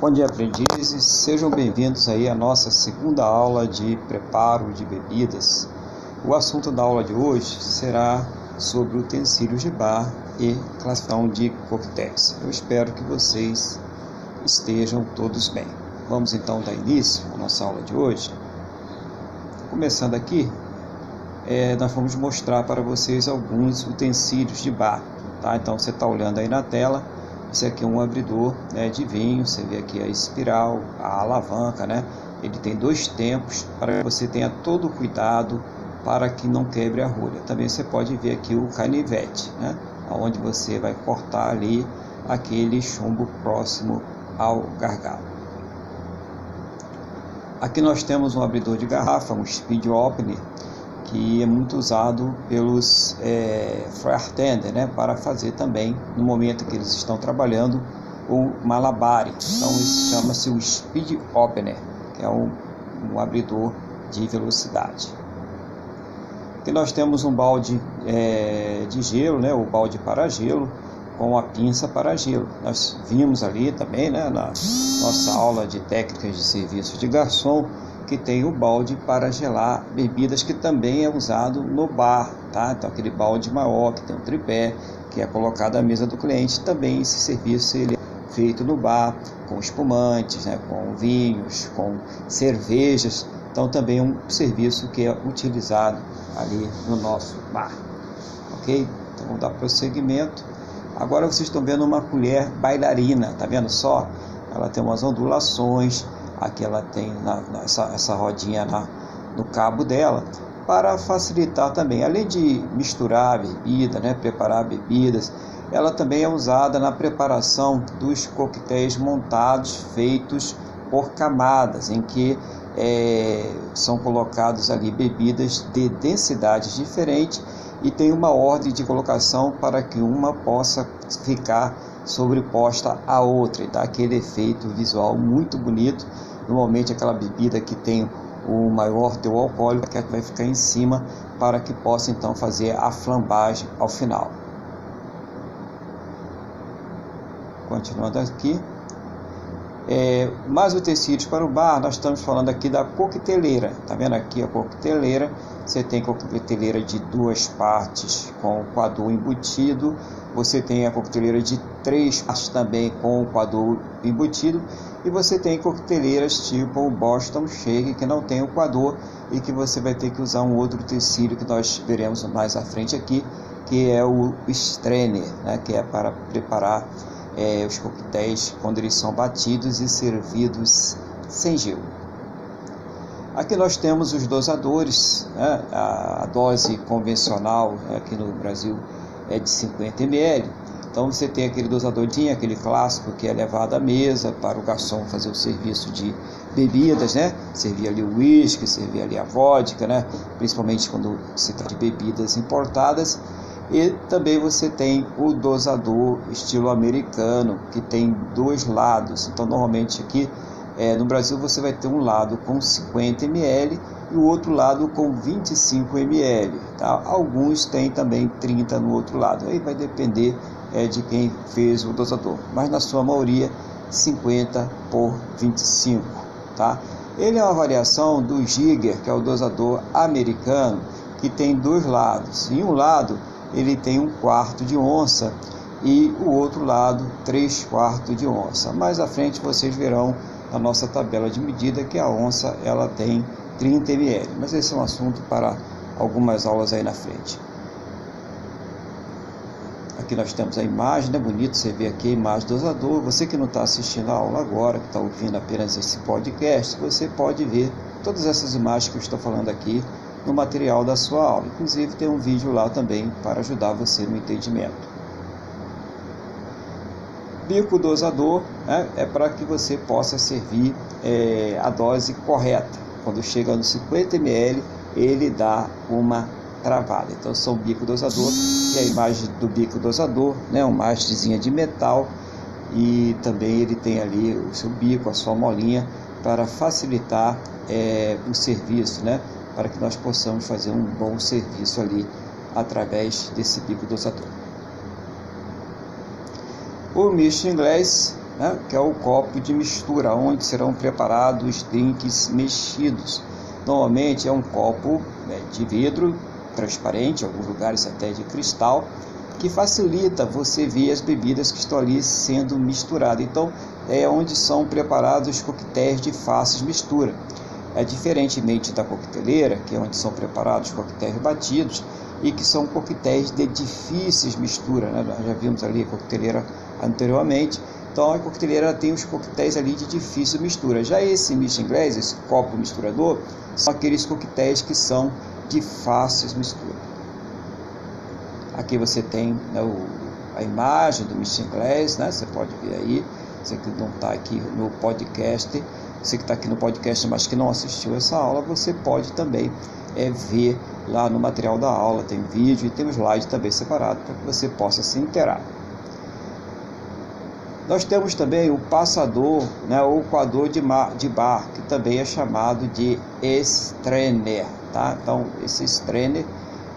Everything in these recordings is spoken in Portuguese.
Bom dia, aprendizes. Sejam bem-vindos aí à nossa segunda aula de preparo de bebidas. O assunto da aula de hoje será sobre utensílios de bar e classificação de coquetéis. Eu espero que vocês estejam todos bem. Vamos então dar início à nossa aula de hoje. Começando aqui, é, nós vamos mostrar para vocês alguns utensílios de bar. Tá? Então você está olhando aí na tela esse aqui é um abridor né, de vinho, você vê aqui a espiral, a alavanca, né? Ele tem dois tempos para que você tenha todo o cuidado para que não quebre a rolha. Também você pode ver aqui o canivete, né? Onde você vai cortar ali aquele chumbo próximo ao gargalo. Aqui nós temos um abridor de garrafa, um speed opener, que é muito usado pelos é, bartender, né, para fazer também no momento que eles estão trabalhando o malabare. Então isso chama-se o speed opener, que é um, abridor de velocidade. Aqui nós temos um balde é, de gelo, né, o balde para gelo, com a pinça para gelo. Nós vimos ali também, né, na nossa aula de técnicas de serviço de garçom, que tem o balde para gelar bebidas que também é usado no bar, tá? Então aquele balde maior que tem um tripé que é colocado à mesa do cliente, também esse serviço ele é feito no bar com espumantes, né? com vinhos, com cervejas. Então também é um serviço que é utilizado ali no nosso bar, ok? Então vamos dar prosseguimento. Agora vocês estão vendo uma colher bailarina, tá vendo só? Ela tem umas ondulações Aqui ela tem na, essa, essa rodinha na, no cabo dela para facilitar também, além de misturar a bebida, né, preparar bebidas, ela também é usada na preparação dos coquetéis montados feitos por camadas, em que é, são colocados ali bebidas de densidades diferentes e tem uma ordem de colocação para que uma possa ficar sobreposta à outra. E dá aquele efeito visual muito bonito Normalmente aquela bebida que tem o maior teu alcoólico que vai ficar em cima para que possa então fazer a flambagem ao final. Continuando aqui. É, mais utensílios para o bar, nós estamos falando aqui da coqueteleira. Tá vendo aqui a coqueteleira? Você tem coqueteleira de duas partes com o coador embutido. Você tem a coqueteleira de três partes também com o coador embutido. E você tem coqueteleiras tipo o Boston Shake que não tem o coador e que você vai ter que usar um outro utensílio que nós veremos mais à frente aqui, que é o strainer, né, que é para preparar é, os coquetéis quando eles são batidos e servidos sem gelo. Aqui nós temos os dosadores, né? a, dose convencional né? aqui no Brasil é de 50 ml. Então você tem aquele dosadorzinho, aquele clássico que é levado à mesa para o garçom fazer o serviço de bebidas, né? Servir ali o uísque, servir ali a vodka, né? Principalmente quando se trata de bebidas importadas. E também você tem o dosador estilo americano, que tem dois lados. Então, normalmente aqui é, no Brasil você vai ter um lado com 50 ml e o outro lado com 25 ml. Tá? Alguns têm também 30 no outro lado. Aí vai depender é, de quem fez o dosador. Mas na sua maioria, 50 por 25. Tá? Ele é uma variação do Giger, que é o dosador americano, que tem dois lados. Em um lado ele tem um quarto de onça e o outro lado três quartos de onça. Mais à frente vocês verão na nossa tabela de medida que a onça ela tem 30 ml, mas esse é um assunto para algumas aulas aí na frente. Aqui nós temos a imagem, né? Bonito você vê aqui a imagem do dosador. Você que não está assistindo a aula agora, que está ouvindo apenas esse podcast, você pode ver todas essas imagens que eu estou falando aqui no material da sua aula. Inclusive tem um vídeo lá também para ajudar você no entendimento. Bico dosador né, é para que você possa servir é, a dose correta. Quando chega no 50 ml, ele dá uma travada. Então são bico dosador e a imagem do bico dosador, né, uma hastezinha de metal e também ele tem ali o seu bico, a sua molinha para facilitar é, o serviço, né? Para que nós possamos fazer um bom serviço ali através desse bico dosador. O misto inglês né, que é o copo de mistura, onde serão preparados drinks mexidos. Normalmente é um copo né, de vidro transparente, em alguns lugares até de cristal, que facilita você ver as bebidas que estão ali sendo misturadas. Então, é onde são preparados coquetéis de fácil mistura. É diferentemente da coqueteleira, que é onde são preparados coquetéis batidos e que são coquetéis de difíceis mistura. Né? Nós já vimos ali a coqueteleira anteriormente. Então a coqueteleira tem os coquetéis ali de difícil mistura. Já esse misto inglês, esse copo misturador, são aqueles coquetéis que são de fáceis mistura. Aqui você tem né, o, a imagem do misto inglês, né? você pode ver aí. Você que não está aqui no podcast, você que está aqui no podcast, mas que não assistiu essa aula, você pode também é, ver lá no material da aula, tem vídeo e tem um slide também separado para que você possa se inteirar. Nós temos também o passador, né, ou coador de, mar, de bar, que também é chamado de strainer. Tá? Então, esse strainer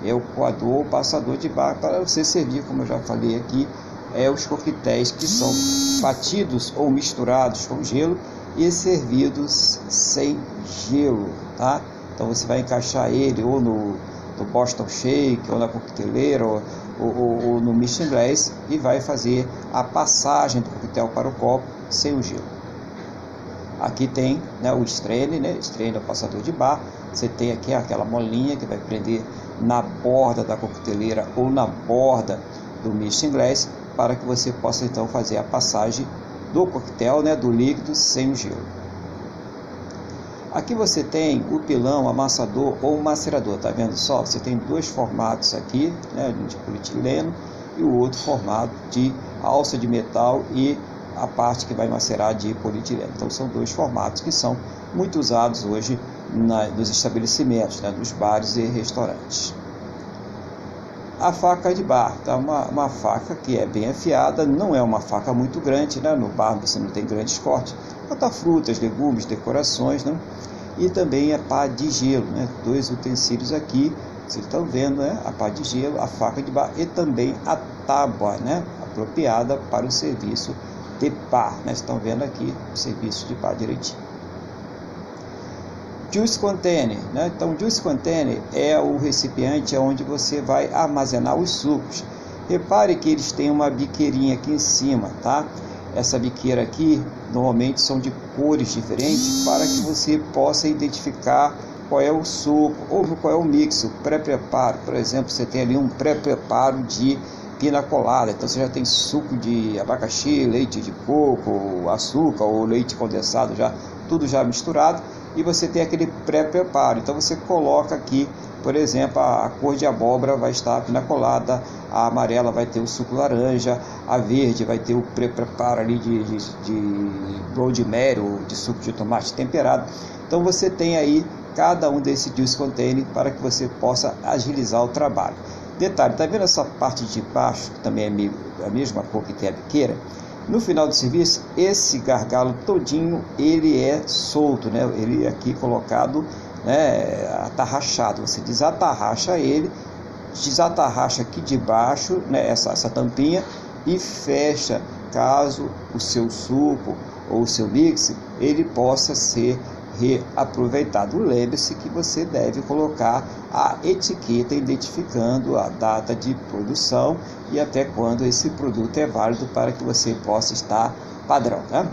é o coador, o passador de bar, para você servir, como eu já falei aqui, é os coquetéis que são batidos ou misturados com gelo e servidos sem gelo, tá? Então você vai encaixar ele ou no, no Boston Shake, ou na coqueteleira, ou, ou, ou no misto inglês e vai fazer a passagem do coquetel para o copo sem o gelo. Aqui tem né, o strainer, né? Strainer é o passador de bar. Você tem aqui aquela molinha que vai prender na borda da coqueteleira ou na borda do misto inglês para que você possa então fazer a passagem do coquetel, né, do líquido sem o gelo. Aqui você tem o pilão, amassador ou macerador, tá vendo só? Você tem dois formatos aqui, né, de polietileno e o outro formato de alça de metal e a parte que vai macerar de polietileno. Então são dois formatos que são muito usados hoje na, nos estabelecimentos, né, nos bares e restaurantes a faca de bar, tá? uma, uma faca que é bem afiada, não é uma faca muito grande, né? no bar você não tem grandes cortes, corta frutas, legumes, decorações, né? e também a pá de gelo, né? dois utensílios aqui, vocês estão vendo né? a pá de gelo, a faca de bar e também a tábua, né? apropriada para o serviço de pá, né? estão vendo aqui o serviço de pá direitinho. Juice Container, né? Então, Juice Container é o recipiente onde você vai armazenar os sucos. Repare que eles têm uma biqueirinha aqui em cima, tá? Essa biqueira aqui normalmente são de cores diferentes para que você possa identificar qual é o suco ou qual é o mix, o pré-preparo. Por exemplo, você tem ali um pré-preparo de pina colada, então você já tem suco de abacaxi, leite de coco, açúcar ou leite condensado já tudo já misturado e você tem aquele pré-preparo. Então você coloca aqui, por exemplo, a, cor de abóbora vai estar pinacolada, a amarela vai ter o suco laranja, a verde vai ter o pré-preparo ali de, de, de rosemary ou de suco de tomate temperado. Então você tem aí cada um desses juice container para que você possa agilizar o trabalho. Detalhe, tá vendo essa parte de baixo, que também é a mesma cor que tem a biqueira? No final do serviço, esse gargalo todinho ele é solto, né? Ele é aqui colocado, né, atarrachado. Você desatarracha ele, desatarracha aqui de baixo, né, essa, essa tampinha e fecha, caso o seu suco ou o seu mix ele possa ser reaproveitado. Lembre-se que você deve colocar a etiqueta identificando a data de produção e até quando esse produto é válido para que você possa estar padrão. Né?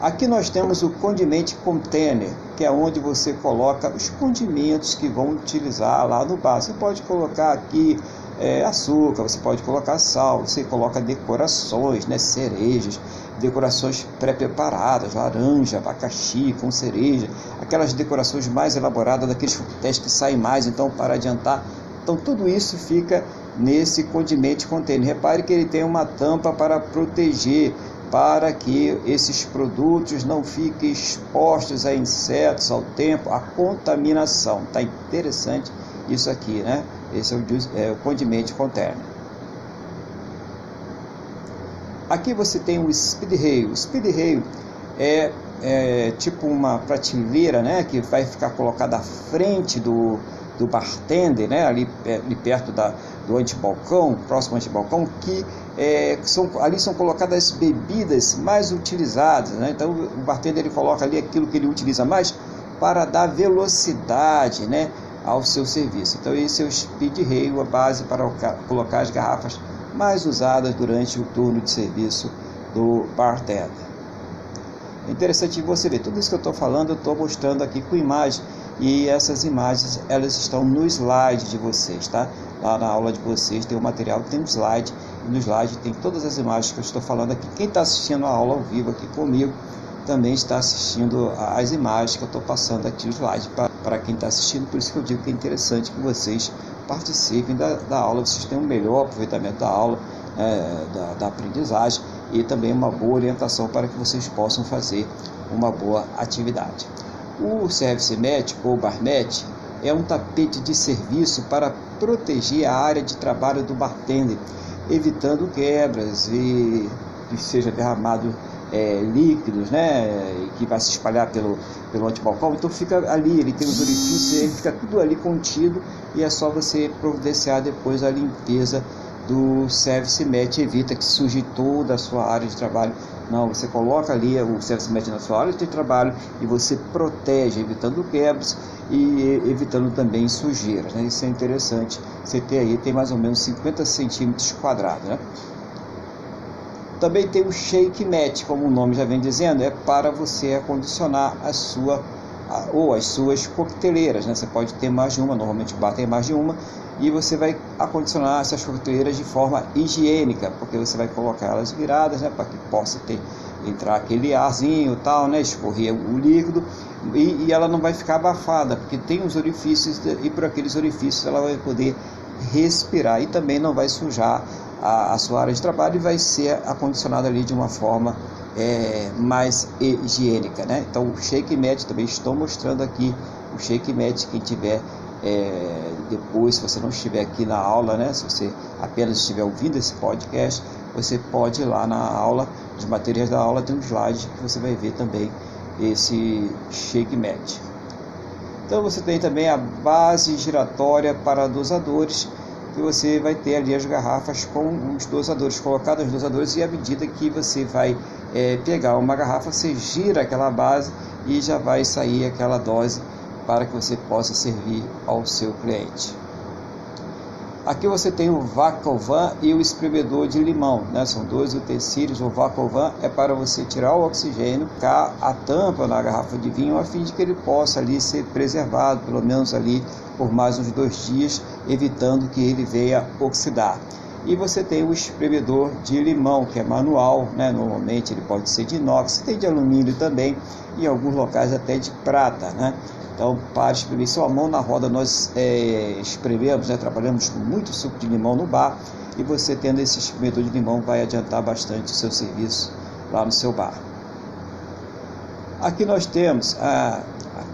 Aqui nós temos o condimento container, que é onde você coloca os condimentos que vão utilizar lá no bar. Você pode colocar aqui é, açúcar, você pode colocar sal, você coloca decorações, né, cerejas, decorações pré-preparadas, laranja, abacaxi com cereja, aquelas decorações mais elaboradas daqueles coquetéis que saem mais, então para adiantar. Então tudo isso fica nesse condimento container. Repare que ele tem uma tampa para proteger, para que esses produtos não fiquem expostos a insetos, ao tempo, à contaminação. Tá interessante isso aqui, né? Esse é o, é, o condimento container. Aqui você tem o speed rail. O speed rail é, é, tipo uma prateleira, né, que vai ficar colocada à frente do, do bartender, né, ali, ali perto da, do antibalcão, próximo antibalcão, que é, são, ali são colocadas as bebidas mais utilizadas. Né? Então o bartender ele coloca ali aquilo que ele utiliza mais para dar velocidade né, ao seu serviço. Então esse é o speed rail, a base para colocar as garrafas mais usadas durante o turno de serviço do bartender. É interessante você ver, tudo isso que eu estou falando eu estou mostrando aqui com imagem e essas imagens elas estão no slide de vocês, tá? Lá na aula de vocês tem o material, tem um slide e no slide tem todas as imagens que eu estou falando aqui. Quem está assistindo a aula ao vivo aqui comigo também está assistindo as imagens que eu estou passando aqui no slide quem está assistindo, por isso que eu digo que é interessante que vocês participem da, da aula, vocês tenham um melhor aproveitamento da aula, é, da, da aprendizagem e também uma boa orientação para que vocês possam fazer uma boa atividade. O Service Mat ou Barmet é um tapete de serviço para proteger a área de trabalho do bartender, evitando quebras e que seja derramado é, líquidos, né, que vai se espalhar pelo, pelo antibalcão. Então fica ali, ele tem os orifícios, ele fica tudo ali contido e é só você providenciar depois a limpeza do Service Mat, evita que suje toda a sua área de trabalho. Não, você coloca ali o Service Mat na sua área de trabalho e você protege, evitando quebras e evitando também sujeiras. Né? Isso é interessante. Você tem aí, tem mais ou menos 50 centímetros quadrados. Né? Também tem o Shake Mat, como o nome já vem dizendo, é para você acondicionar a sua ou as suas coqueteleiras, né? Você pode ter mais de uma, normalmente o bar tem mais de uma, e você vai acondicionar essas coqueteleiras de forma higiênica, porque você vai colocar elas viradas, né, para que possa ter entrar aquele arzinho, tal, né, escorrer o líquido e, e, ela não vai ficar abafada, porque tem os orifícios e por aqueles orifícios ela vai poder respirar e também não vai sujar a, a sua área de trabalho e vai ser acondicionada ali de uma forma é, mais higiênica, né? Então o Shake Mat também estou mostrando aqui o Shake Mat quem tiver é, depois, se você não estiver aqui na aula, né, se você apenas estiver ouvindo esse podcast, você pode ir lá na aula, os materiais da aula, tem um slide que você vai ver também esse shake mat. Então você tem também a base giratória para dosadores, que você vai ter ali as garrafas com os dosadores, colocados os dosadores, e à medida que você vai é, pegar uma garrafa, você gira aquela base e já vai sair aquela dose para que você possa servir ao seu cliente. Aqui você tem o Vacovan e o espremedor de limão, né? são dois utensílios. O Vacovan é para você tirar o oxigênio, cá a tampa na garrafa de vinho, a fim de que ele possa ali ser preservado, pelo menos ali por mais uns dois dias, evitando que ele venha oxidar. E você tem o espremedor de limão, que é manual, né? normalmente ele pode ser de inox, tem de alumínio também, e em alguns locais até de prata. Né? Então, para espremer sua mão na roda, nós é, esprememos, né, trabalhamos com muito suco de limão no bar e você tendo esse espremedor de limão vai adiantar bastante o seu serviço lá no seu bar. Aqui nós temos a,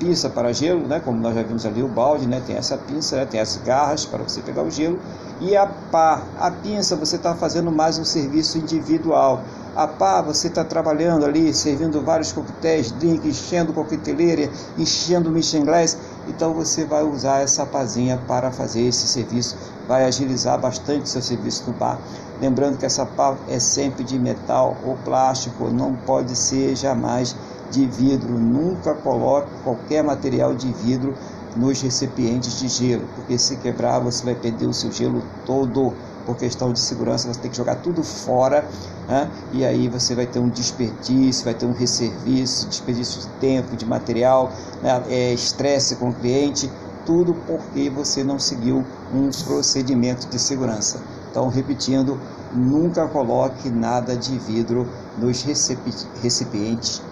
pinça para gelo, né, como nós já vimos ali o balde, né, tem essa pinça, né, tem as garras para você pegar o gelo. E a pá. A pinça você está fazendo mais um serviço individual. A pá, você está trabalhando ali, servindo vários coquetéis, drink, enchendo coqueteleira, enchendo Glass, então você vai usar essa pazinha para fazer esse serviço, vai agilizar bastante seu serviço no bar. Lembrando que essa pá é sempre de metal ou plástico, não pode ser jamais de vidro. Nunca coloque qualquer material de vidro nos recipientes de gelo, porque se quebrar você vai perder o seu gelo todo por questão de segurança, você tem que jogar tudo fora, né? e aí você vai ter um desperdício, vai ter um resserviço, desperdício de tempo, de material, né? é, estresse com o cliente, tudo porque você não seguiu um procedimento de segurança. Então, repetindo, nunca coloque nada de vidro nos recipientes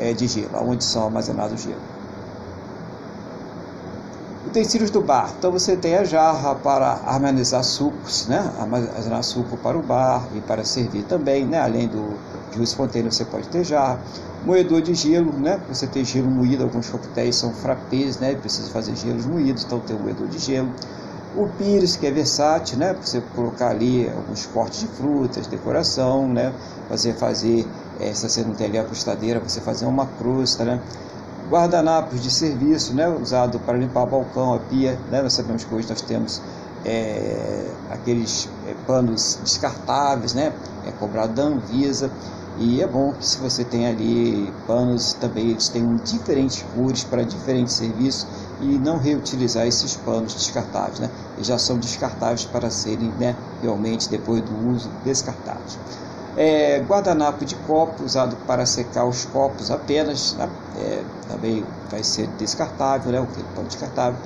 é, de gelo, onde são armazenados gelo. Utensílios do bar. Então você tem a jarra para armazenar sucos, né? Armazenar suco para o bar e para servir também, né? Além do juice espontâneo você pode ter jarra. Moedor de gelo, né? Você tem gelo moído, alguns coquetéis são frappés, né? Precisa fazer gelos moídos, então tem o moedor de gelo. O pires, que é versátil, né? Você colocar ali alguns cortes de frutas, decoração, né? Você fazer, é, se você não tem ali a costadeira, você fazer uma crosta, né? guardanapos de serviço, né, usado para limpar balcão, a pia, né, nós sabemos que hoje nós temos é, aqueles é, panos descartáveis, né? É cobrado da Anvisa. E é bom que se você tem ali panos também, eles têm diferentes cores para diferentes serviços e não reutilizar esses panos descartáveis, né? Eles já são descartáveis para serem né, realmente depois do uso descartados. É, guardanapo de copo usado para secar os copos apenas, né? é, também vai ser descartável, né? o pano descartável.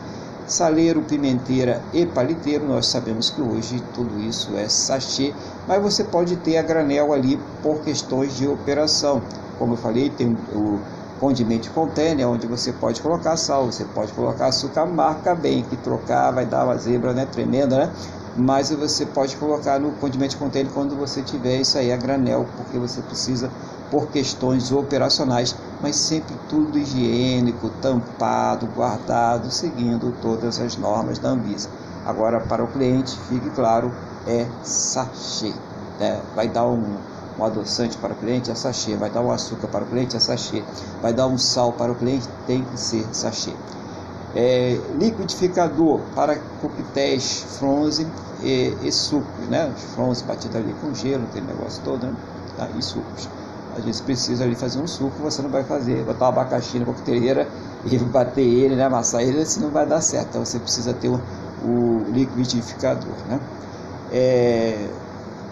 Saleiro, pimenteira e paliteiro, nós sabemos que hoje tudo isso é sachê, mas você pode ter a granel ali por questões de operação. Como eu falei, tem o condimento container, onde você pode colocar sal, você pode colocar açúcar, marca bem, que trocar vai dar uma zebra né, tremenda, né? Mas você pode colocar no condimento container quando você tiver isso aí a granel, porque você precisa por questões operacionais, mas sempre tudo higiênico, tampado, guardado, seguindo todas as normas da Anvisa. Agora, para o cliente, fique claro, é sachê. Né? Vai dar um, um adoçante para o cliente, é sachê. Vai dar um açúcar para o cliente, é sachê. Vai dar um sal para o cliente, tem que ser sachê. É, liquidificador para coquetéis frozen e, e sucos, né? Os frozen batidos ali com gelo, aquele negócio todo, né? Tá? E sucos às vezes precisa ali fazer um suco, você não vai fazer, botar um abacaxi na coqueteleira e bater ele, né, amassar ele, senão vai dar certo. Então você precisa ter o, o liquidificador. Né? É,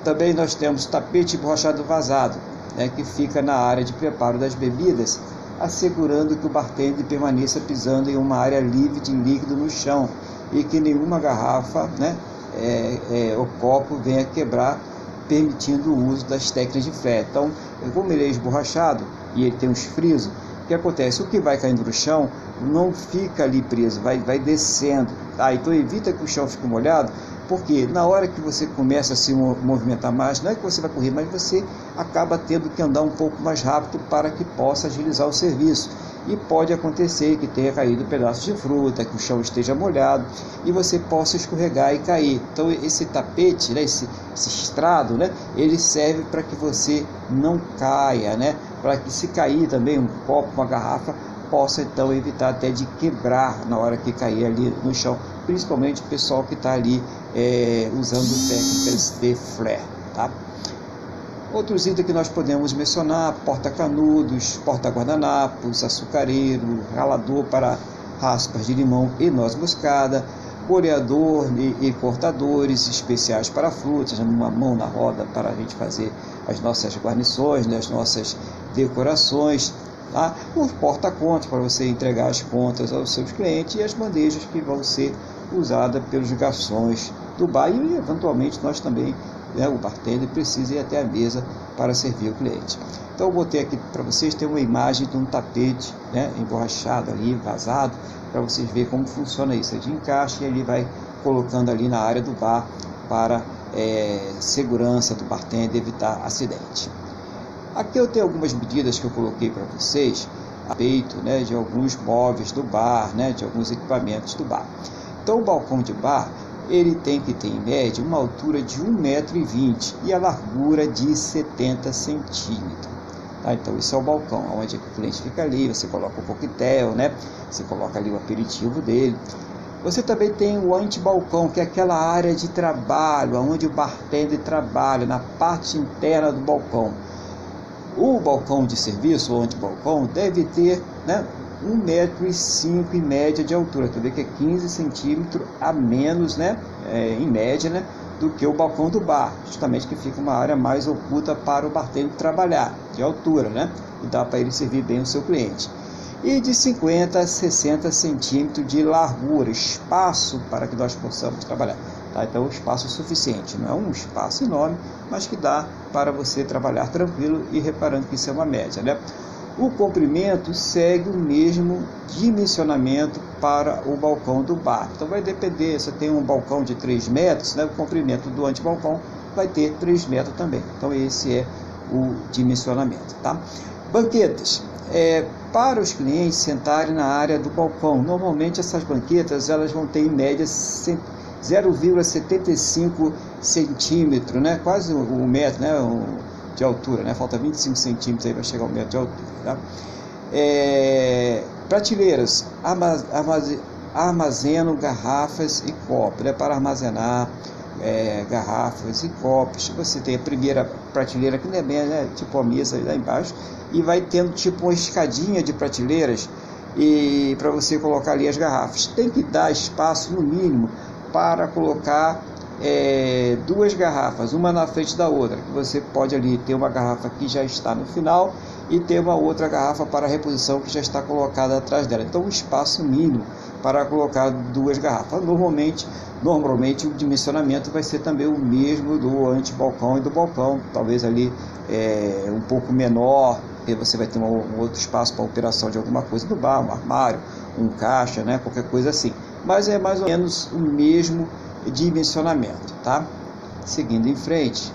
também nós temos tapete borrachado vazado, né, que fica na área de preparo das bebidas, assegurando que o bartender permaneça pisando em uma área livre de líquido no chão e que nenhuma garrafa né, é, é, o copo venha quebrar permitindo o uso das técnicas de fé. Então, como ele é esborrachado e ele tem uns frisos, o que acontece? O que vai caindo no chão não fica ali preso, vai, vai descendo. Tá? Então evita que o chão fique molhado, porque na hora que você começa a se movimentar mais, não é que você vai correr, mas você acaba tendo que andar um pouco mais rápido para que possa agilizar o serviço e pode acontecer que tenha caído um pedaço de fruta, que o chão esteja molhado e você possa escorregar e cair. Então esse tapete, né, esse, esse estrado, né, ele serve para que você não caia, né, para que se cair também um copo, uma garrafa, possa então evitar até de quebrar na hora que cair ali no chão, principalmente o pessoal que está ali é, usando técnicas de flare, tá? Outros itens que nós podemos mencionar: porta-canudos, porta-guardanapos, açucareiro, ralador para raspas de limão e noz moscada, boreador e, e cortadores especiais para frutas, uma mão na roda para a gente fazer as nossas guarnições, né, as nossas decorações, tá? os porta-contas para você entregar as contas aos seus clientes e as bandejas que vão ser usadas pelos garçons do bar e eventualmente nós também né, o bartender precisa ir até a mesa para servir o cliente. Então eu botei aqui para vocês ter uma imagem de um tapete né, emborrachado ali, vazado, para vocês verem como funciona isso. É de e ele vai colocando ali na área do bar para é, segurança do bartender, evitar acidente. Aqui eu tenho algumas medidas que eu coloquei para vocês a respeito né, de alguns móveis do bar, né, de alguns equipamentos do bar. Então o balcão de bar ele tem que ter em média uma altura de 1,20m e a largura de 70 centímetros. Tá? Então esse é o balcão, onde o cliente fica ali, você coloca o coquetel, né? você coloca ali o aperitivo dele. Você também tem o antibalcão, que é aquela área de trabalho, onde o bartender trabalha, na parte interna do balcão. O balcão de serviço, ou antibalcão, deve ter né, 1,5m em média de altura. Tu vê que é 15 centímetros a menos, né, é, em média, né, do que o balcão do bar, justamente que fica uma área mais oculta para o bartender trabalhar, de altura, né, e dá para ele servir bem o seu cliente. E de 50 a 60 centímetros de largura, espaço para que nós possamos trabalhar. Tá? Então, espaço suficiente, não é um espaço enorme, mas que dá para você trabalhar tranquilo e reparando que isso é uma média. Né? O comprimento segue o mesmo dimensionamento para o balcão do bar. Então vai depender, se tem um balcão de 3 metros, né, o comprimento do antibalcão vai ter 3 metros também. Então esse é o dimensionamento. Tá? Banquetas. É, para os clientes sentarem na área do balcão. Normalmente essas banquetas elas vão ter em média 0,75 centímetro, né? quase um metro, né? Um, de altura, né? falta 25 centímetros aí para chegar ao metro de altura. Tá? É, prateleiras armazenam garrafas e copos, né, para armazenar é, garrafas e copos. Você tem a primeira prateleira que não é bem, né, tipo a mesa lá embaixo, e vai tendo tipo uma escadinha de prateleiras e para você colocar ali as garrafas. Tem que dar espaço no mínimo para colocar é, duas garrafas, uma na frente da outra. Que você pode ali ter uma garrafa que já está no final e ter uma outra garrafa para reposição que já está colocada atrás dela. Então, um espaço mínimo para colocar duas garrafas. Normalmente, normalmente o dimensionamento vai ser também o mesmo do antebalcão e do balcão, talvez ali é, um pouco menor, e você vai ter um, um outro espaço para operação de alguma coisa do bar, um armário, um caixa, né, qualquer coisa assim. Mas é mais ou menos o mesmo dimensionamento, tá? Seguindo em frente,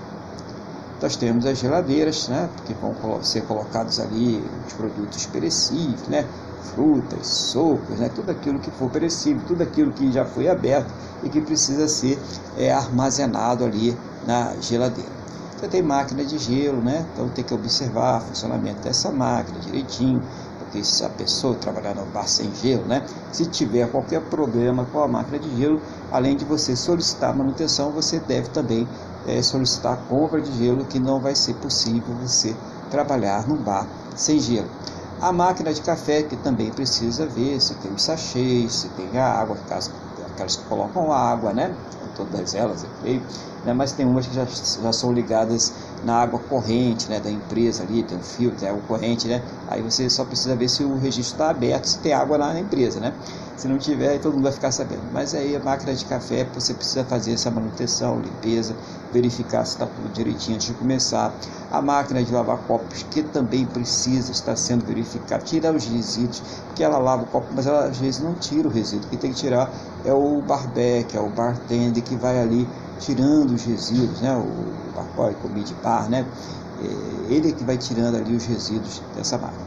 nós temos as geladeiras, né, que vão ser colocados ali os produtos perecíveis, né, frutas, sopas, né, tudo aquilo que for perecível, tudo aquilo que já foi aberto e que precisa ser é, armazenado ali na geladeira. Você tem máquina de gelo, né? Então tem que observar o funcionamento dessa máquina direitinho, porque se a pessoa trabalhar no bar sem gelo, né? Se tiver qualquer problema com a máquina de gelo, além de você solicitar manutenção, você deve também é, solicitar compra de gelo, que não vai ser possível você trabalhar num bar sem gelo. A máquina de café, que também precisa ver se tem os sachês, se tem a água, caso aquelas que colocam água, né? Todas elas, eu creio. Né? Mas tem umas que já, já são ligadas na água corrente, né? Da empresa ali, tem um fio, tem água corrente, né? Aí você só precisa ver se o registro está aberto, se tem água lá na empresa, né? Se não tiver, aí todo mundo vai ficar sabendo. Mas aí a máquina de café, você precisa fazer essa manutenção, limpeza, verificar se está tudo direitinho antes de começar. A máquina de lavar copos, que também precisa estar sendo verificada, tirar os resíduos, que ela lava o copo, mas ela às vezes não tira o resíduo. Quem tem que tirar é o barbeque, é o bartender que vai ali tirando os resíduos, né? O comida de bar, né? É, ele é que vai tirando ali os resíduos dessa máquina.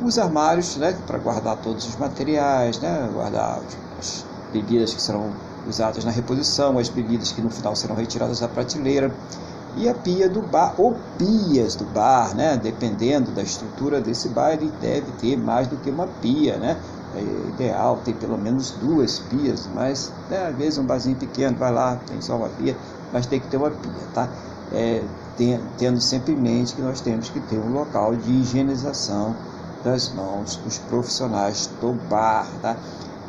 Os armários, né? Para guardar todos os materiais, né? Guardar as bebidas que serão usadas na reposição, as bebidas que no final serão retiradas da prateleira e a pia do bar ou pias do bar, né? Dependendo da estrutura desse bar, ele deve ter mais do que uma pia, né? É ideal ter pelo menos duas pias, mas né, às vezes um barzinho pequeno vai lá, tem só uma pia, mas tem que ter uma pia, tá? É, tendo sempre em mente que nós temos que ter um local de higienização das mãos dos profissionais do bar, tá?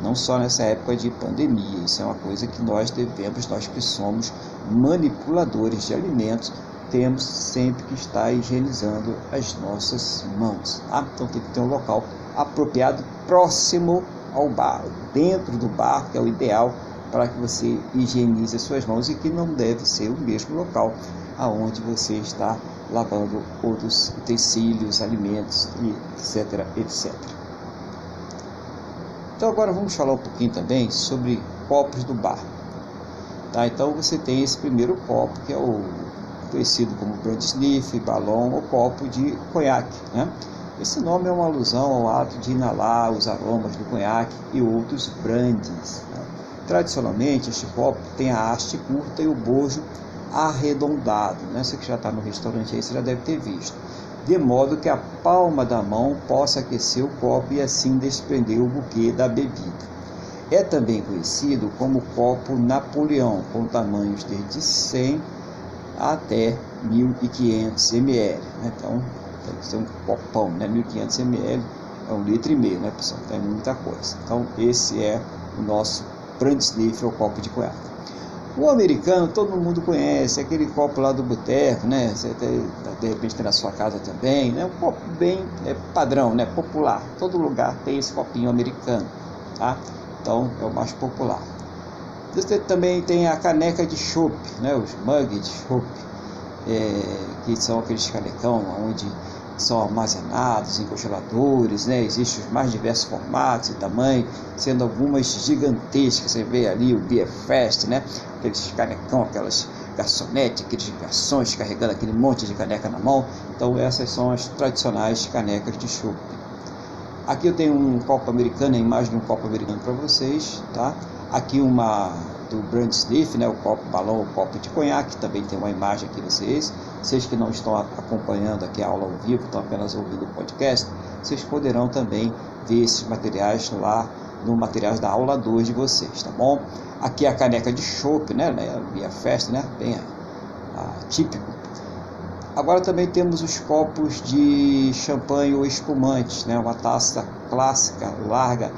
não só nessa época de pandemia. Isso é uma coisa que nós devemos, nós que somos manipuladores de alimentos, temos sempre que estar higienizando as nossas mãos. Tá? Então tem que ter um local apropriado próximo ao bar, dentro do bar, que é o ideal para que você higienize as suas mãos e que não deve ser o mesmo local aonde você está lavando outros utensílios, alimentos, etc, etc. Então agora vamos falar um pouquinho também sobre copos do bar. Tá? Então você tem esse primeiro copo que é o conhecido como brand sniff, balão ou copo de conhaque. Né? Esse nome é uma alusão ao ato de inalar os aromas do conhaque e outros brands. Né? Tradicionalmente, este copo tem a haste curta e o bojo arredondado. Né? Você que já está no restaurante aí, você já deve ter visto de modo que a palma da mão possa aquecer o copo e assim desprender o buquê da bebida. É também conhecido como copo Napoleão, com tamanhos desde 100 até 1500 ml. Né? Então, tem um copão, né? 1500 ml é um litro e meio, né, pessoal? Tem muita coisa. Então, esse é o nosso Brandsniff, o copo de cueca. O americano todo mundo conhece, aquele copo lá do boteco, né? Você tem, de repente tem na sua casa também, né? Um copo bem é, padrão, né? Popular. Todo lugar tem esse copinho americano, tá? Então é o mais popular. Você também tem a caneca de chopp, né? Os mugs de chopp, é, que são aqueles canecão onde são armazenados em congeladores, né? Existem os mais diversos formatos e tamanhos, sendo algumas gigantescas. Você vê ali o Beer Fest, né? Aqueles canecão, aquelas garçonetes, aqueles garçons carregando aquele monte de caneca na mão. Então essas são as tradicionais canecas de chopp. Aqui eu tenho um copo americano, a imagem de um copo americano para vocês, tá? Aqui uma do Brand Sniff, né? O copo balão, o copo de conhaque, também tem uma imagem aqui vocês. Vocês que não estão acompanhando aqui a aula ao vivo, estão apenas ouvindo o podcast, vocês poderão também ver esses materiais lá no material da aula 2 de vocês, tá bom? Aqui é a caneca de chopp, né? Via festa, né? Bem típico. Agora também temos os copos de champanhe ou espumantes, né? Uma taça clássica, larga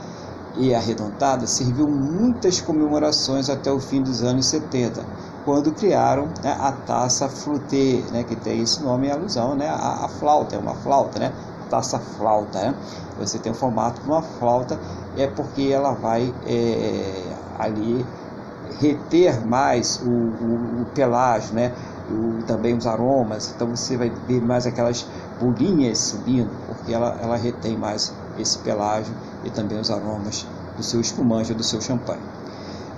e arredondada, serviu muitas comemorações até o fim dos anos 70, quando criaram né, a taça flûte, né? Que tem esse nome em alusão, né? A, a flauta, é uma flauta, né? Taça flauta, né? Você tem o formato de uma flauta, é porque ela vai é, ali reter mais o, o, o pelágio, né? O, também os aromas, então você vai ver mais aquelas bolinhas subindo, porque ela, ela retém mais esse pelágio e também os aromas do seu espumante ou do seu champanhe.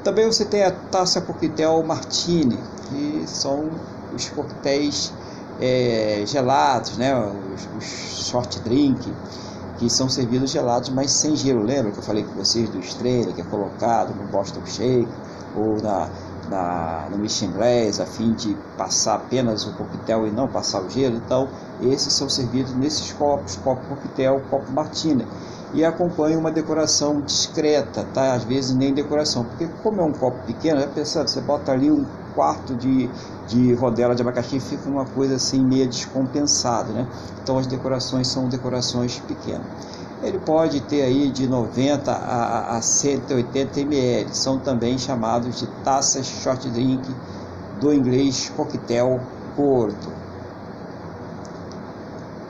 Também você tem a taça coquetel martini, que são os coquetéis é, gelados, né? os, os short drink, que são servidos gelados, mas sem gelo. Lembra que eu falei com vocês do Estrela, que é colocado no Boston Shake ou na, na, no Mission Glass, a fim de passar apenas o coquetel e não passar o gelo. Então, esses são servidos nesses copos, copo coquetel, copo martina. E acompanha uma decoração discreta, tá? Às vezes nem decoração, porque como é um copo pequeno, é pensando, você bota ali um quarto de, de rodela de abacaxi fica uma coisa assim meio descompensada, né? Então as decorações são decorações pequenas. Ele pode ter aí de 90 a, a 180 ml, são também chamados de taças short drink do inglês coquetel Porto.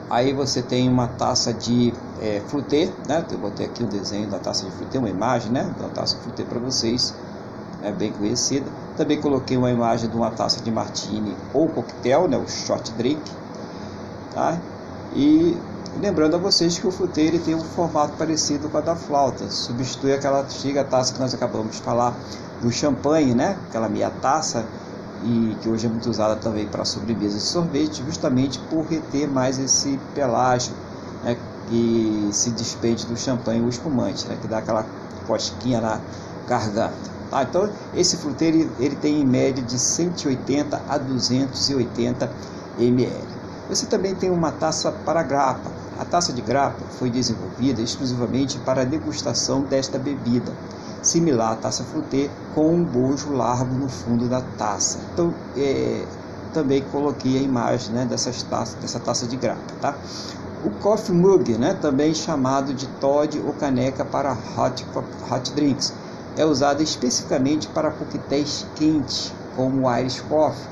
Aí você tem uma taça de é, fruté, né? Eu botei aqui o desenho da taça de fruté, uma imagem, né? Da taça de fruté para vocês é bem conhecida. Também coloquei uma imagem de uma taça de martini ou coquetel, né, o short drink. Tá? E lembrando a vocês que o fruteiro tem um formato parecido com a da flauta, substitui aquela antiga taça que nós acabamos de falar do champanhe, né? aquela meia taça, e que hoje é muito usada também para sobremesa de sorvete, justamente por reter mais esse pelágio né? que se despende do champanhe ou espumante, né? que dá aquela cosquinha na garganta. Tá? Então, esse fruteiro ele, ele tem em média de 180 a 280 ml. Você também tem uma taça para grapa. A taça de grapa foi desenvolvida exclusivamente para a degustação desta bebida, similar à taça fruteira, com um bojo largo no fundo da taça. Então, é, também coloquei a imagem né, dessas taças, dessa taça de grapa. Tá? O coffee mug, né, também chamado de Todd ou caneca para hot, hot drinks, é usada especificamente para coquetéis quentes, como Irish Coffee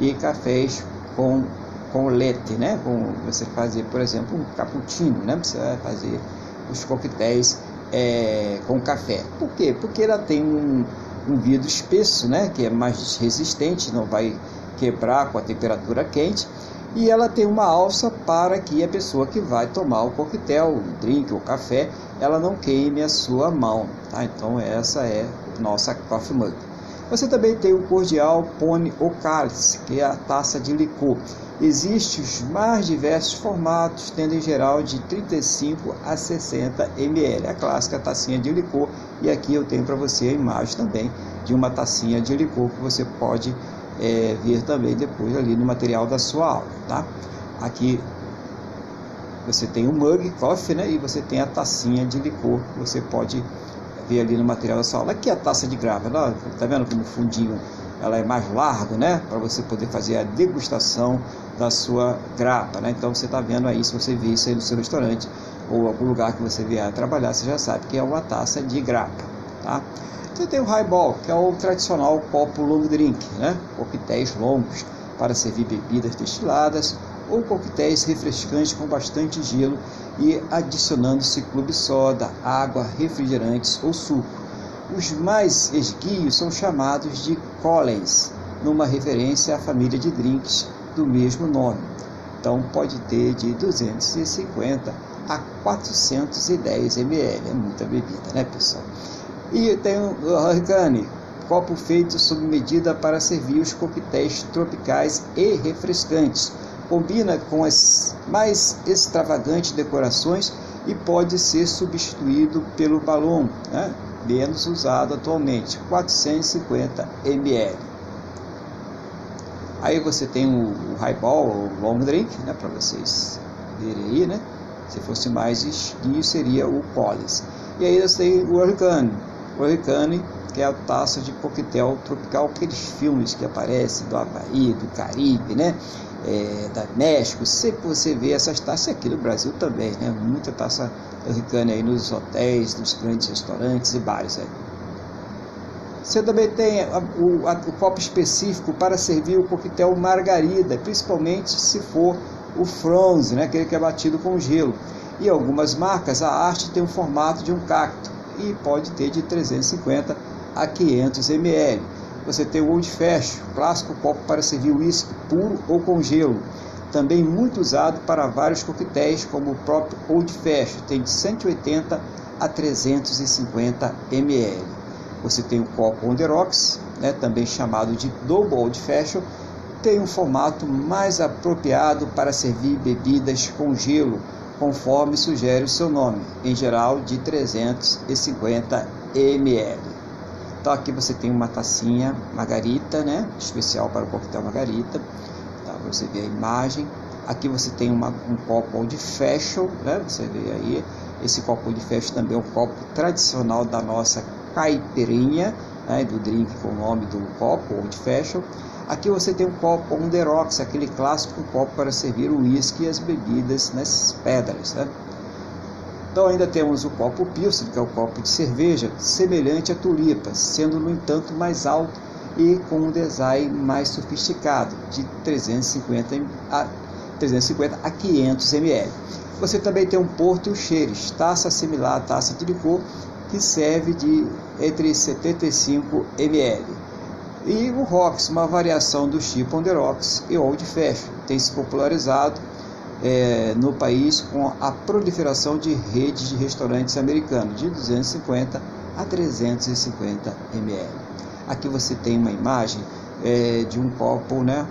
e cafés com, com leite, né? Com você fazer, por exemplo, um cappuccino, né? Você vai fazer os coquetéis é, com café. Por quê? Porque ela tem um, um vidro espesso, né? Que é mais resistente, não vai quebrar com a temperatura quente e ela tem uma alça para que a pessoa que vai tomar o coquetel, o drink, o café, ela não queime a sua mão. Tá? Então essa é nossa coffee mug. Você também tem o cordial pone ou cálice, que é a taça de licor. Existem os mais diversos formatos, tendo em geral de 35 a 60 ml. A clássica tacinha de licor. E aqui eu tenho para você a imagem também de uma tacinha de licor que você pode é, ver também depois ali no material da sua aula, tá? Aqui você tem o mug coffee, né? E você tem a tacinha de licor que você pode ver ali no material da sua aula. Aqui é a taça de grava, tá vendo como fundinho ela é mais largo, né? Para você poder fazer a degustação da sua grapa, né? Então você está vendo aí, se você vir isso aí no seu restaurante ou algum lugar que você vier trabalhar, você já sabe que é uma taça de grapa, tá? Você tem o highball, que é o tradicional copo long drink, né? Coquetéis longos para servir bebidas destiladas ou coquetéis refrescantes com bastante gelo e adicionando-se clube soda, água, refrigerantes ou suco. Os mais esguios são chamados de Collins, numa referência à família de drinks do mesmo nome. Então pode ter de 250 a 410 ml, é muita bebida, né, pessoal? E tem o Hurricane, copo feito sob medida para servir os coquetéis tropicais e refrescantes. Combina com as mais extravagantes decorações e pode ser substituído pelo balão, né? Menos usado atualmente, 450 ml. Aí você tem o, highball, o long drink, né, para vocês verem aí, né? Se fosse mais esguio seria o Polis. E aí você tem o Hurricane. O Hurricane, que é a taça de coquetel tropical, aqueles filmes que aparecem do Havaí, do Caribe, né? É, da México, sempre você vê essas taças aqui no Brasil também, né? Muita taça Hurricane aí nos hotéis, nos grandes restaurantes e bares aí. Você também tem o, a, o copo específico para servir o coquetel margarida, principalmente se for o Fronze, né, aquele que é batido com gelo. E algumas marcas, a arte tem o formato de um cacto e pode ter de 350 a 500 ml. Você tem o Old Fashion, clássico copo para servir uísque puro ou com gelo. Também muito usado para vários coquetéis, como o próprio Old Fashion, tem de 180 a 350 ml. Você tem o copo On The Rocks, né, também chamado de Double Old Fashion, tem um formato mais apropriado para servir bebidas com gelo, conforme sugere o seu nome, em geral de 350 ml. Então aqui você tem uma tacinha margarita, né, especial para o coquetel margarita, tá, você vê a imagem. Aqui você tem uma, um copo old fashion, né, você vê aí, esse copo old fashion também é um copo tradicional da nossa caipirinha, né, do drink com o nome do copo old fashion. Aqui você tem um copo on the rocks, aquele clássico copo para servir o uísque e as bebidas nas pedras. Né? Então ainda temos o copo Pilsen, que é o copo de cerveja, semelhante à tulipa, sendo no entanto mais alto e com um design mais sofisticado, de 350 a, 350 a 500 ml. Você também tem um Porto Cheires, taça similar à taça de licor, que serve de entre 75 ml. E o Rocks, uma variação do Chip on the Rocks e Old Fashion, tem se popularizado é, no país com a proliferação de redes de restaurantes americanos de 250 a 350 ml. Aqui você tem uma imagem é, de um copo, né,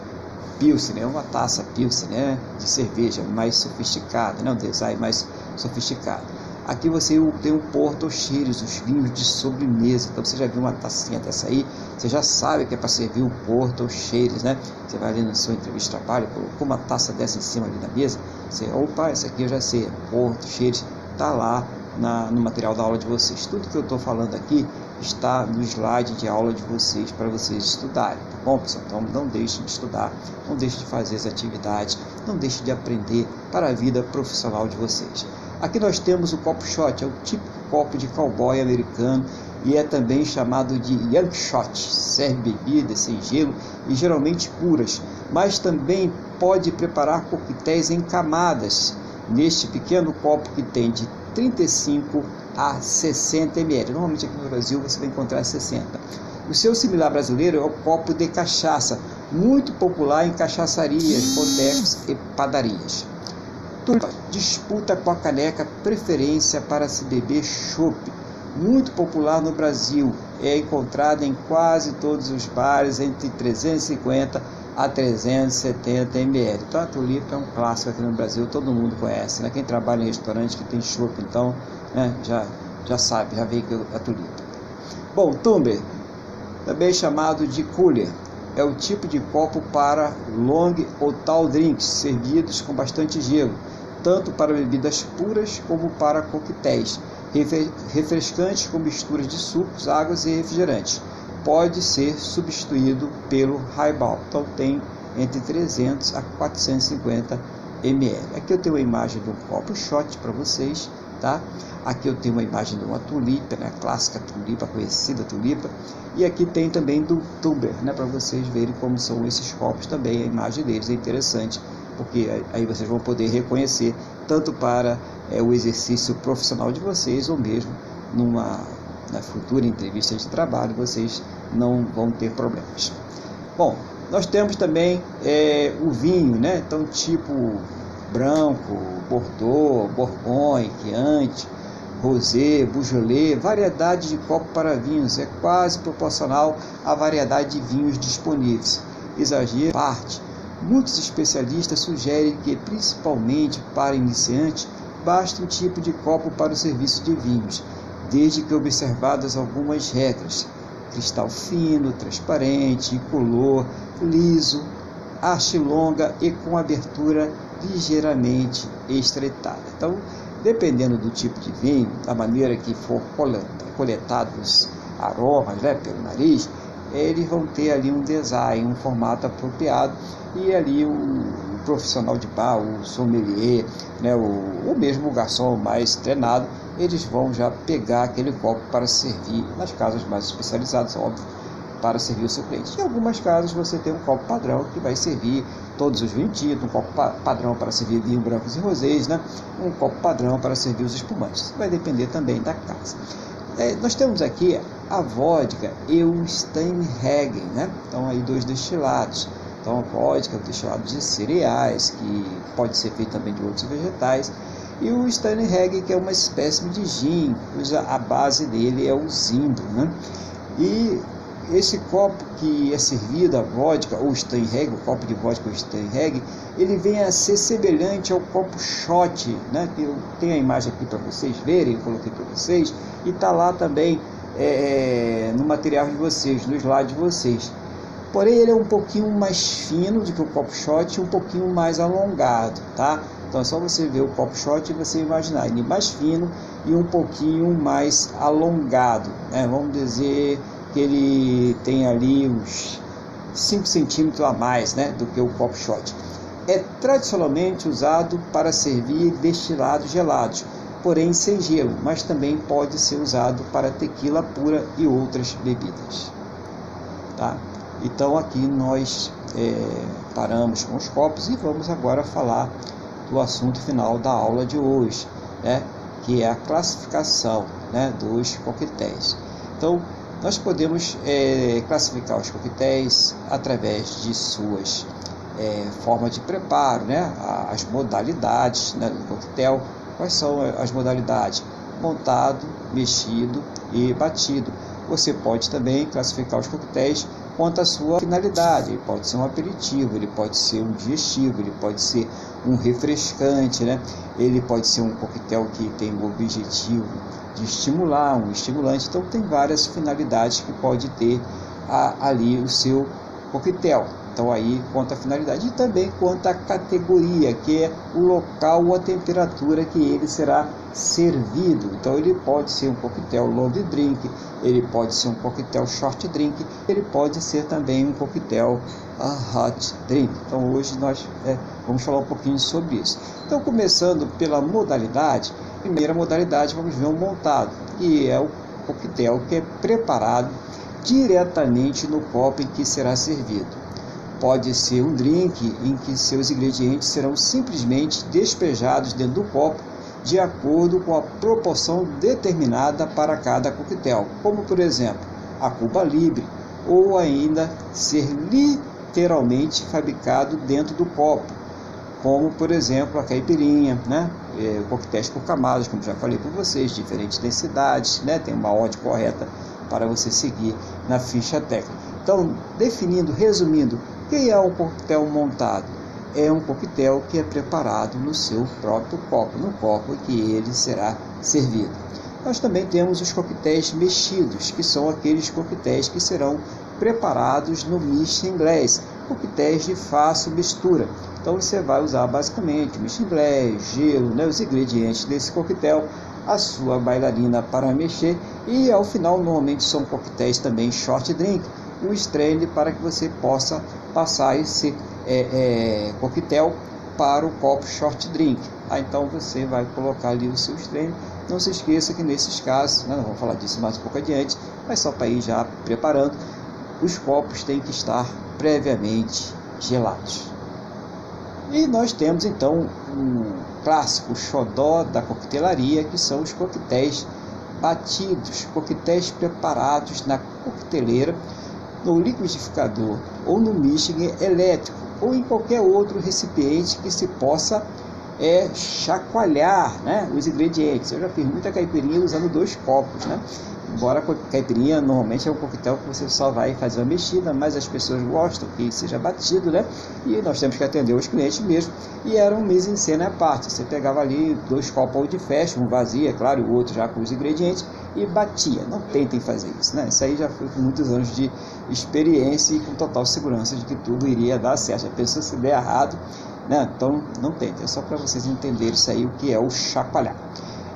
Pilsen, né, uma taça Pilsen, né, de cerveja mais sofisticada, né, um design mais sofisticado. Aqui você tem o Porto Chires, os vinhos de sobremesa. Então você já viu uma tacinha dessa aí, você já sabe que é para servir o Porto Chires, né? Você vai ali na sua entrevista de trabalho, colocou uma taça dessa em cima ali na mesa, você, opa, essa aqui eu já sei, Porto Chires, tá lá na, no material da aula de vocês. Tudo que eu estou falando aqui está no slide de aula de vocês para vocês estudarem, tá bom, pessoal? Então não deixem de estudar, não deixem de fazer as atividades, não deixem de aprender para a vida profissional de vocês. Aqui nós temos o copo shot, é o típico copo de cowboy americano e é também chamado de young shot. Serve bebidas sem gelo e geralmente puras, mas também pode preparar coquetéis em camadas neste pequeno copo que tem de 35 a 60 ml. Normalmente aqui no Brasil você vai encontrar 60. O seu similar brasileiro é o copo de cachaça, muito popular em cachaçarias, botecos e padarias disputa com a caneca preferência para se beber chopp, muito popular no Brasil. É encontrada em quase todos os bares entre 350 a 370 ml. Então a tulipa é um clássico aqui no Brasil, todo mundo conhece. Né? Quem trabalha em restaurante que tem chopp, então né, já, já sabe, já vê que a tulipa. Bom, tumbler, também chamado de cooler, é o tipo de copo para long ou tall drinks, servidos com bastante gelo tanto para bebidas puras como para coquetéis, refrescantes com misturas de sucos, águas e refrigerantes. Pode ser substituído pelo highball. Então tem entre 300 a 450 ml. Aqui eu tenho uma imagem de um copo shot para vocês, tá? Aqui eu tenho uma imagem de uma tulipa, né? A clássica tulipa, conhecida tulipa. E aqui tem também do tuber, né? Para vocês verem como são esses copos também. A imagem deles é interessante porque aí vocês vão poder reconhecer tanto para é, o exercício profissional de vocês ou mesmo numa na futura entrevista de trabalho vocês não vão ter problemas. Bom, nós temos também é, o vinho, né? Então tipo branco, Bordeaux, Bourgogne, Chianti, Rosé, Beaujolais, variedade de copo para vinhos é quase proporcional à variedade de vinhos disponíveis. Exagero parte Muitos especialistas sugerem que, principalmente para iniciantes, basta um tipo de copo para o serviço de vinhos, desde que observadas algumas regras: cristal fino, transparente, incolor, liso, haste longa e com abertura ligeiramente estreitada. Então, dependendo do tipo de vinho, da maneira que for coletados aromas né, pelo nariz, eles vão ter ali um design, um formato apropriado e ali o, profissional de bar, o sommelier, né, o, o mesmo garçom mais treinado, eles vão já pegar aquele copo para servir nas casas mais especializadas, óbvio, para servir o seu cliente. Em algumas casas você tem um copo padrão que vai servir todos os vinhos tintos, um copo padrão para servir vinhos brancos e rosés, né? um copo padrão para servir os espumantes. Vai depender também da casa. É, nós temos aqui a vodka e o Steinhagen, né? Então aí dois destilados. Então a vodka é um destilado de cereais, que pode ser feito também de outros vegetais. E o Steinhagen, que é uma espécie de gin, cuja a base dele é o zimbro, né? E esse copo que é servido a vodka ou Steinheg, o copo de vodka ou Steinheg, ele vem a ser semelhante ao copo shot, né? Que eu tenho a imagem aqui para vocês verem, eu coloquei para vocês, e está lá também é, no material de vocês, no slide de vocês. Porém, ele é um pouquinho mais fino do que o copo shot e um pouquinho mais alongado, tá? Então é só você ver o copo shot e você imaginar ele mais fino e um pouquinho mais alongado, né? Vamos dizer que ele tem ali uns 5 centímetros a mais né, do que o copo shot. É tradicionalmente usado para servir destilados gelados, porém sem gelo, mas também pode ser usado para tequila pura e outras bebidas. Tá? Então aqui nós é, paramos com os copos e vamos agora falar do assunto final da aula de hoje, né, que é a classificação né, dos coquetéis. Então, nós podemos é, classificar os coquetéis através de suas é, formas de preparo, né? as modalidades né, do coquetel. Quais são as modalidades? Montado, mexido e batido. Você pode também classificar os coquetéis quanto à sua finalidade. Ele pode ser um aperitivo, ele pode ser um digestivo, ele pode ser um refrescante, né? ele pode ser um coquetel que tem o objetivo de estimular, um estimulante. Então tem várias finalidades que pode ter a, ali o seu coquetel. Então aí conta a finalidade e também conta a categoria, que é o local ou a temperatura que ele será servido. Então ele pode ser um coquetel long drink, ele pode ser um coquetel short drink, ele pode ser também um coquetel hot drink. Então hoje nós é, vamos falar um pouquinho sobre isso. Então começando pela modalidade, primeira modalidade vamos ver o montado, que é o coquetel que é preparado diretamente no copo em que será servido. Pode ser um drink em que seus ingredientes serão simplesmente despejados dentro do copo de acordo com a proporção determinada para cada coquetel, como por exemplo a Cuba Libre, ou ainda ser literalmente fabricado dentro do copo, como por exemplo a caipirinha, né? É, coquetéis por camadas, como já falei para vocês, diferentes densidades, né? tem uma ordem correta para você seguir na ficha técnica. Então, definindo, resumindo, que é um coquetel montado? É um coquetel que é preparado no seu próprio copo, no copo que ele será servido. Nós também temos os coquetéis mexidos, que são aqueles coquetéis que serão preparados no mix inglês, coquetéis de fácil mistura. Então você vai usar basicamente mix inglês, gelo, né, os ingredientes desse coquetel, a sua bailarina para mexer e ao final normalmente são coquetéis também short drink, o strain para que você possa passar esse é, é, coquetel para o copo short drink. Ah, então você vai colocar ali o seu strain. Não se esqueça que nesses casos, né, vamos falar disso mais um pouco adiante, mas só para ir já preparando, os copos têm que estar previamente gelados. E nós temos então um clássico xodó da coquetelaria, que são os coquetéis batidos, coquetéis preparados na coqueteleira no liquidificador ou no mixing elétrico ou em qualquer outro recipiente que se possa é, chacoalhar né, os ingredientes. Eu já fiz muita caipirinha usando dois copos, né? Embora a caipirinha normalmente é um coquetel que você só vai fazer uma mexida, mas as pessoas gostam que seja batido, né? E nós temos que atender os clientes mesmo. E era um mise em cena à parte. Você pegava ali dois copos de festa, um vazio, é claro, o outro já com os ingredientes, e batia. Não tentem fazer isso, né? Isso aí já foi com muitos anos de experiência e com total segurança de que tudo iria dar certo. A pessoa se der errado, Né? Então não tem, é só para vocês entenderem isso aí o que é o chacoalhar.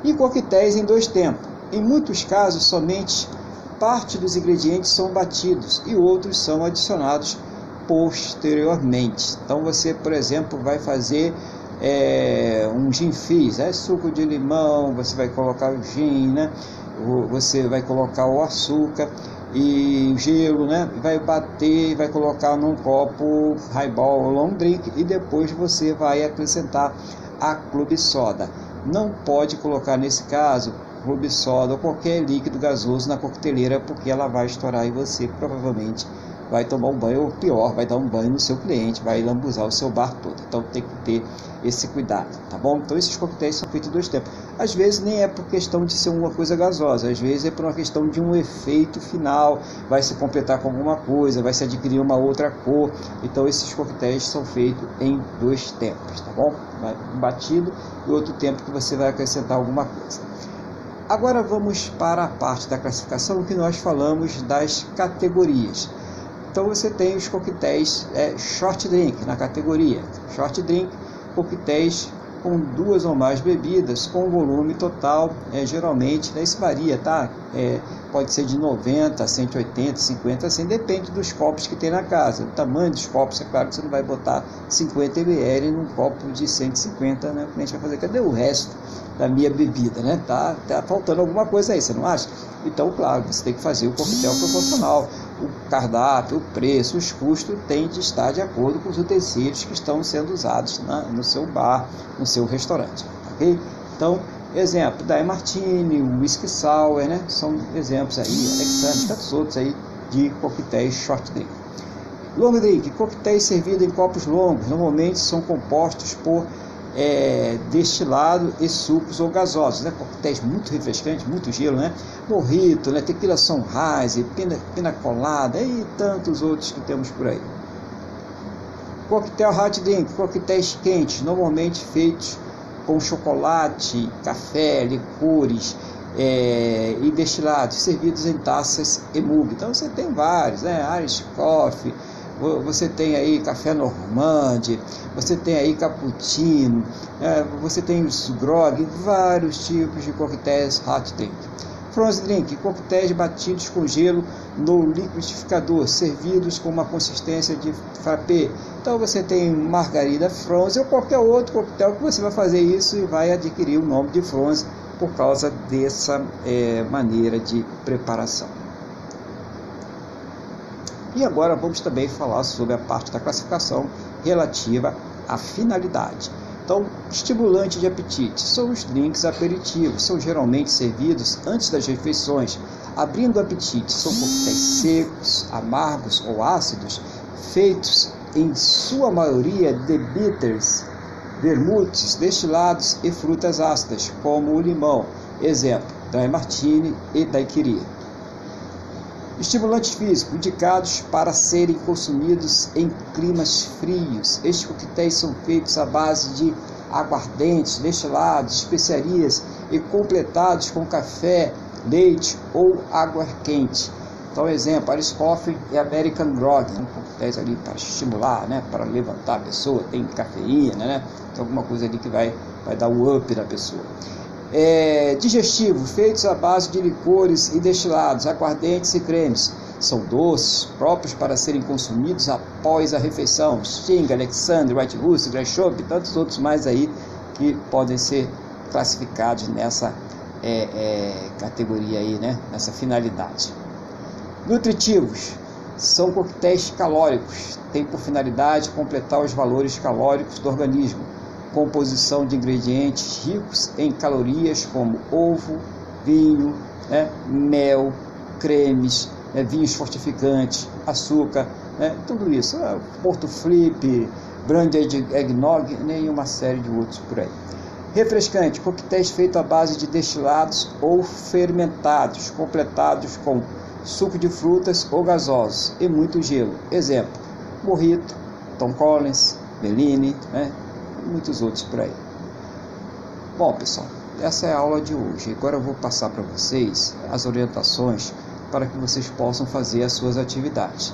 E coquetéis em dois tempos. Em muitos casos, somente parte dos ingredientes são batidos e outros são adicionados posteriormente. Então você, por exemplo, vai fazer é, um gin fizz, é suco de limão, você vai colocar o gin, né? Você vai colocar o açúcar e gelo, né? Vai bater, vai colocar num copo highball long drink e depois você vai acrescentar a clube soda. Não pode colocar nesse caso clube soda ou qualquer líquido gasoso na coqueteleira porque ela vai estourar e você provavelmente vai tomar um banho, ou pior, vai dar um banho no seu cliente, vai lambuzar o seu bar todo. Então tem que ter esse cuidado, tá bom? Então esses coquetéis são feitos em dois tempos. Às vezes nem é por questão de ser uma coisa gasosa, às vezes é por uma questão de um efeito final, vai se completar com alguma coisa, vai se adquirir uma outra cor. Então esses coquetéis são feitos em dois tempos, tá bom? Um batido e outro tempo que você vai acrescentar alguma coisa. Agora vamos para a parte da classificação que nós falamos das categorias. Então você tem os coquetéis é, short drink na categoria. Short drink, coquetéis com duas ou mais bebidas, com volume total, é, geralmente, né, isso varia, tá? É, pode ser de 90, 180, 50, assim, depende dos copos que tem na casa. O tamanho dos copos, é claro que você não vai botar 50 ml num copo de 150, né? O cliente vai fazer, cadê o resto da minha bebida, né? Tá, tá faltando alguma coisa aí, você não acha? Então, claro, você tem que fazer o coquetel proporcional o cardápio, o preço, os custos têm de estar de acordo com os utensílios que estão sendo usados na, no seu bar, no seu restaurante. ok? Então, exemplo, da Martini, Whisky Sour, né? São exemplos aí, Alexandre, tantos outros aí de coquetéis short drink. Long drink, coquetéis servidos em copos longos, normalmente são compostos por é, destilado e sucos ou gasosos, né? coquetéis muito refrescantes, muito gelo, né? Morrito, né? tequila sunrise, pina, pina colada e tantos outros que temos por aí. Coquetel hot drink, coquetéis quentes, normalmente feitos com chocolate, café, licores é, e destilados, servidos em taças e mug. Então você tem vários, né? Irish coffee, você tem aí café normande, você tem aí cappuccino, é, você tem os grog, vários tipos de coquetéis hot drink. Frozen drink, coquetéis batidos com gelo no liquidificador, servidos com uma consistência de frappé. Então você tem margarida frozen ou qualquer outro coquetel que você vai fazer isso e vai adquirir o nome de frozen por causa dessa é, maneira de preparação. E agora vamos também falar sobre a parte da classificação relativa à finalidade. Então, estimulante de apetite são os drinks aperitivos, são geralmente servidos antes das refeições, abrindo o apetite. São coquetéis secos, amargos ou ácidos, feitos em sua maioria de bitters, vermutes, destilados e frutas ácidas, como o limão. Exemplo, dry martini e daiquiri. Estimulantes físicos indicados para serem consumidos em climas frios. Estes coquetéis são feitos à base de aguardentes, destilados, especiarias e completados com café, leite ou água quente. Então, exemplo, Irish Coffee e American Grog, são coquetéis ali para estimular, né, para levantar a pessoa, tem cafeína, né, tem alguma coisa ali que vai, vai dar o up na pessoa é, digestivo, feitos à base de licores e destilados, aguardentes e cremes. São doces, próprios para serem consumidos após a refeição. Sting, Alexander, White Russo, Greshop e tantos outros mais aí que podem ser classificados nessa é, é, categoria aí, né? nessa finalidade. Nutritivos são coquetéis calóricos, têm por finalidade completar os valores calóricos do organismo composição de ingredientes ricos em calorias como ovo, vinho, né, mel, cremes, né, vinhos fortificantes, açúcar, né, tudo isso. É, Porto Flip, Branded Eggnog né, e uma série de outros por aí. Refrescante, coquetéis feitos à base de destilados ou fermentados, completados com suco de frutas ou gasosos e muito gelo. Exemplo, Morrito, Tom Collins, Bellini, né, e muitos outros por aí. Bom, pessoal, essa é a aula de hoje. Agora eu vou passar para vocês as orientações para que vocês possam fazer as suas atividades.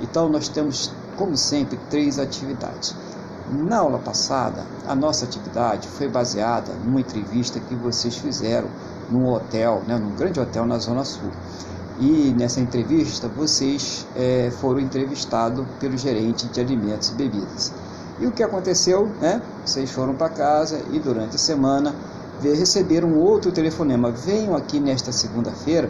Então, nós temos, como sempre, três atividades. Na aula passada, a nossa atividade foi baseada numa entrevista que vocês fizeram num hotel, né, num grande hotel na Zona Sul. E nessa entrevista, vocês é, foram entrevistados pelo gerente de alimentos e bebidas. E o que aconteceu? Né? Vocês foram para casa e durante a semana receberam outro telefonema. Venham aqui nesta segunda-feira,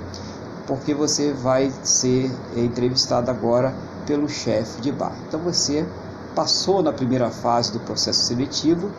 porque você vai ser entrevistado agora pelo chefe de bar. Então você passou na primeira fase do processo seletivo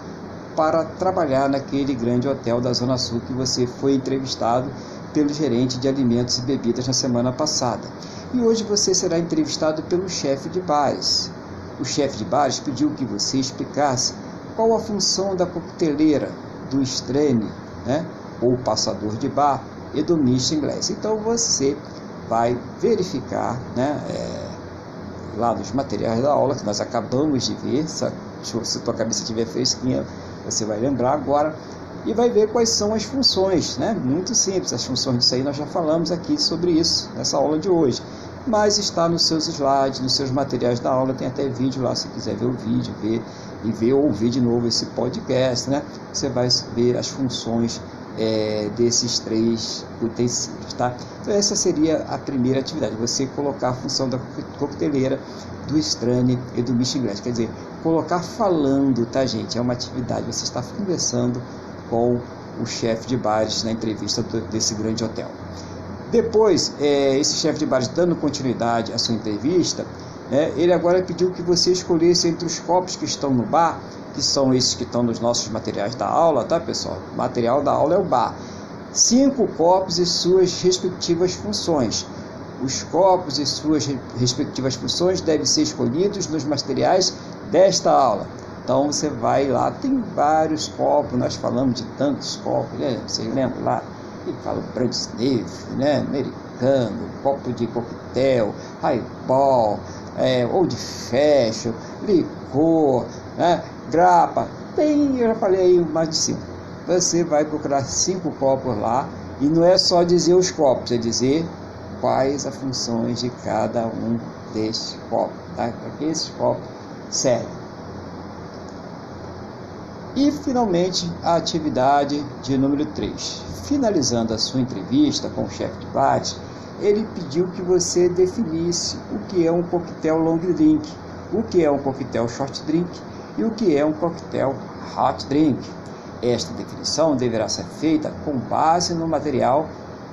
para trabalhar naquele grande hotel da Zona Sul que você foi entrevistado pelo gerente de alimentos e bebidas na semana passada. E hoje você será entrevistado pelo chefe de bares. O chefe de bares pediu que você explicasse qual a função da coqueteleira, do estrene, né, ou passador de bar e do misto inglês. Então você vai verificar, né, é, lá nos materiais da aula que nós acabamos de ver, se a tua cabeça estiver fresquinha, você vai lembrar agora e vai ver quais são as funções, né? Muito simples, as funções disso aí nós já falamos aqui sobre isso nessa aula de hoje. Mas está nos seus slides, nos seus materiais da aula, tem até vídeo lá se quiser ver o vídeo, ver e ver ou ouvir de novo esse podcast, né? Você vai ver as funções é, desses três utensílios, tá? Então essa seria a primeira atividade, você colocar a função da coqueteleira, do estrane e do inglês, quer dizer, colocar falando, tá gente? É uma atividade, você está conversando com o chefe de bares na entrevista desse grande hotel. Depois, é, esse chefe de bares dando continuidade à sua entrevista, é, ele agora pediu que você escolhesse entre os copos que estão no bar, que são esses que estão nos nossos materiais da aula, tá pessoal? Material da aula é o bar. Cinco copos e suas respectivas funções. Os copos e suas respectivas funções devem ser escolhidos nos materiais desta aula. Então você vai lá, tem vários copos, nós falamos de tantos copos, né? Vocês lembram lá? Ele fala Brand Sniff, né? Americano, copo de coquetel, highball, é, old fashion, licor, né? grapa, tem, eu já falei mais de cinco. Você vai procurar cinco copos lá e não é só dizer os copos, é dizer quais as funções de cada um destes copos, tá? Para que esses copos servem. E finalmente a atividade de número 3. Finalizando a sua entrevista com o chefe de bares, ele pediu que você definisse o que é um coquetel long drink, o que é um coquetel short drink e o que é um coquetel hot drink. Esta definição deverá ser feita com base no material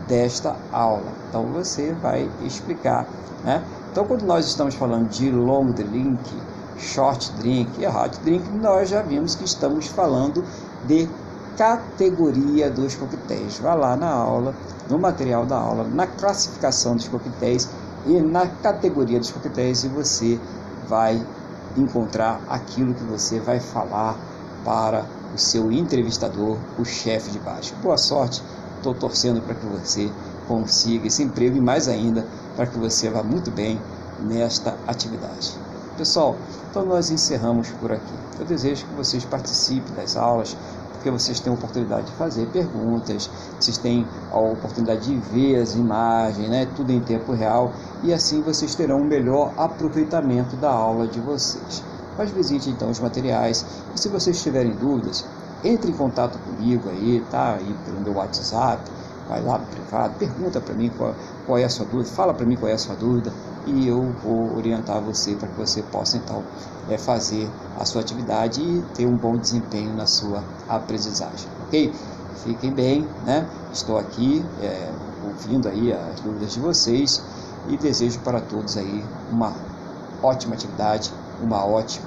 desta aula. Então você vai explicar. Né? Então, quando nós estamos falando de long drink, short drink e hot drink, nós já vimos que estamos falando de categoria dos coquetéis. Vá lá na aula, no material da aula, na classificação dos coquetéis e na categoria dos coquetéis e você vai encontrar aquilo que você vai falar para o seu entrevistador, o chefe de baixo. Boa sorte, estou torcendo para que você consiga esse emprego e mais ainda para que você vá muito bem nesta atividade. Pessoal, então nós encerramos por aqui. Eu desejo que vocês participem das aulas, porque vocês têm a oportunidade de fazer perguntas, vocês têm a oportunidade de ver as imagens, né, tudo em tempo real, e assim vocês terão um melhor aproveitamento da aula de vocês. Mas visite então os materiais, e se vocês tiverem dúvidas, entre em contato comigo aí, tá? Aí pelo meu WhatsApp, vai lá no privado, pergunta para mim qual, qual é a sua dúvida, fala para mim qual é a sua dúvida e eu vou orientar você para que você possa então é, fazer a sua atividade e ter um bom desempenho na sua aprendizagem, ok? Fiquem bem, né? Estou aqui é, ouvindo aí as dúvidas de vocês e desejo para todos aí uma ótima atividade, uma ótima.